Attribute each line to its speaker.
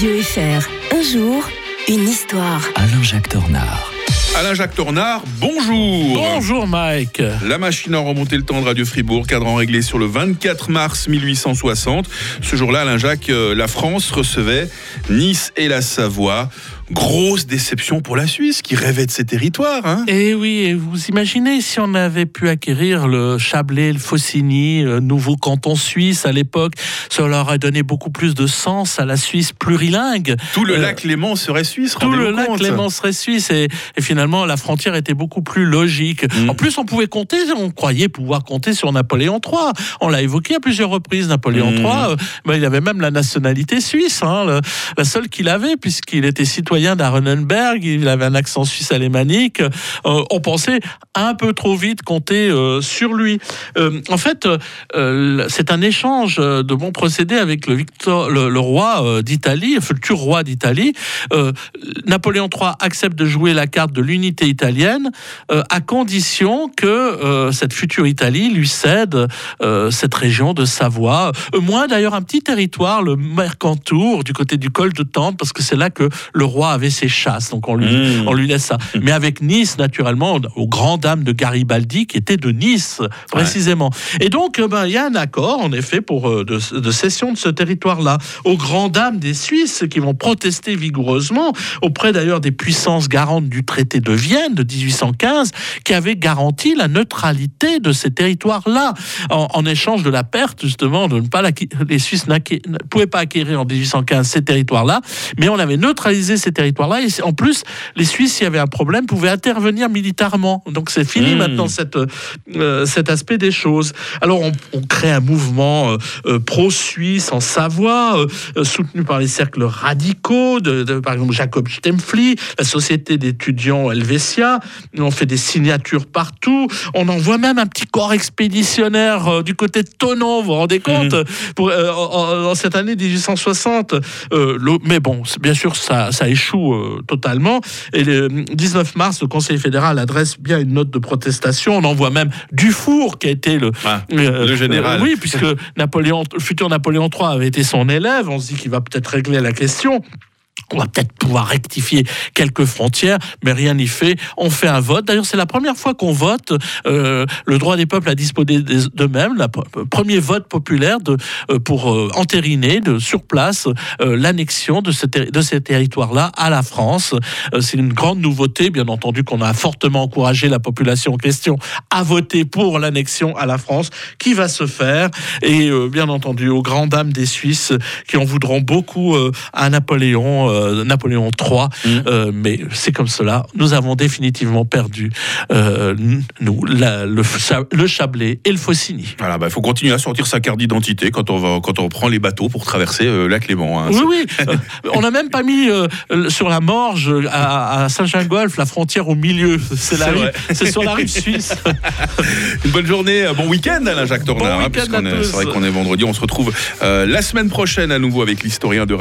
Speaker 1: Radio FR. Un jour, une histoire.
Speaker 2: Alain-Jacques Dornard.
Speaker 3: Alain-Jacques Tornard, bonjour
Speaker 4: Bonjour Mike.
Speaker 3: La machine à remonter le temps de Radio Fribourg, cadran réglé sur le 24 mars 1860. Ce jour-là, Alain-Jacques, euh, la France recevait Nice et la Savoie. Grosse déception pour la Suisse qui rêvait de ses territoires. Hein
Speaker 4: Et oui, et vous imaginez si on avait pu acquérir le Chablais, le Faucigny, le nouveau canton suisse à l'époque, leur aurait donné beaucoup plus de sens à la Suisse plurilingue.
Speaker 3: Tout le
Speaker 4: Euh,
Speaker 3: lac Léman serait suisse,
Speaker 4: Tout le lac Léman serait suisse et, et finalement la frontière était beaucoup plus logique.
Speaker 3: Mm.
Speaker 4: En plus, on pouvait compter, on croyait pouvoir compter sur Napoléon III. On l'a évoqué à plusieurs reprises. Napoléon
Speaker 3: Mm.
Speaker 4: III, euh, ben, il avait même la nationalité suisse, hein, le- la seule qu'il avait puisqu'il était citoyen d'Arenenberg. Il avait un accent suisse alémanique. Euh, on pensait un peu trop vite compter euh, sur lui. Euh, en fait, c'est un échange de bons procédés avec le, le, roi d'Italie, futur roi d'Italie. Napoléon III accepte de jouer la carte de l'unité italienne à condition que cette future Italie lui cède cette région de Savoie, moins d'ailleurs un petit territoire, le Mercantour, du côté du col de Tente, parce que c'est là que le roi avait ses chasses. Donc on lui,
Speaker 3: Mmh.
Speaker 4: on lui laisse ça. Mais avec Nice, naturellement, aux grandes dames de Garibaldi, qui était de Nice, précisément. Et donc, euh, ben, il y a un accord, en effet, pour, euh, de, de cession de ce territoire-là, aux grandes dames des Suisses, qui vont protester vigoureusement, auprès d'ailleurs des puissances garantes du traité de Vienne de 1815, qui avait garanti la neutralité de ces territoires-là, en, en échange de la perte, justement, de ne pas les Suisses ne pouvaient pas acquérir en 1815 ces territoires-là, mais on avait neutralisé ces territoires-là, et en plus, les Suisses, s'il y avait un problème, pouvaient intervenir militairement. Donc c'est fini
Speaker 3: Mmh.
Speaker 4: maintenant cette, euh, cet aspect des choses. Alors on, on crée un mouvement euh, euh, pro-suisse en Savoie, euh, euh, soutenu par les cercles radicaux, de, de- par exemple Jacob Stempfli, la société d'étudiants Helvetia. On fait des signatures partout. On envoie même un petit corps expéditionnaire euh, du côté de Tonon, vous vous rendez compte, pour, euh, en, en cette année 1860. Euh, le- mais bon, bien sûr, ça, ça échoue euh, totalement. Et le 19 mars, le Conseil fédéral adresse bien une note de protestation. On envoie même Dufour, qui a été le,
Speaker 3: Ah,
Speaker 4: euh,
Speaker 3: le général.
Speaker 4: euh, oui, puisque Napoléon, le futur Napoléon III avait été son élève. On se dit qu'il va peut-être régler la question. On va peut-être pouvoir rectifier quelques frontières, mais rien n'y fait. On fait un vote. D'ailleurs, c'est la première fois qu'on vote euh, le droit des peuples à disposer d'eux-mêmes. Le premier vote populaire euh, pour euh, entériner de, sur place l'annexion de, de ces territoires-là à la France. C'est une grande nouveauté, bien entendu, qu'on a fortement encouragé la population en question à voter pour l'annexion à la France, qui va se faire. Et bien entendu, aux grandes dames des Suisses qui en voudront beaucoup à Napoléon, euh, Napoléon III.
Speaker 3: Mm.
Speaker 4: Euh, mais c'est comme cela. Nous avons définitivement perdu, euh, nous, la- le, le Chablais et le Faucigny.
Speaker 3: Voilà, bah, il faut continuer à sortir sa carte d'identité quand on va, quand on prend les bateaux pour traverser euh, lac Léman. hein.
Speaker 4: Oui, oui. Euh, on n'a même pas mis euh, sur la Morge à, à Saint-Gingolf la frontière au milieu. C'est la sur la rive suisse.
Speaker 3: Une bonne journée, euh, bon week-end Alain Jacques Tornard.
Speaker 4: Bon
Speaker 3: hein. C'est vrai qu'on est vendredi. On se retrouve euh, la semaine prochaine à nouveau avec l'historien de Radio.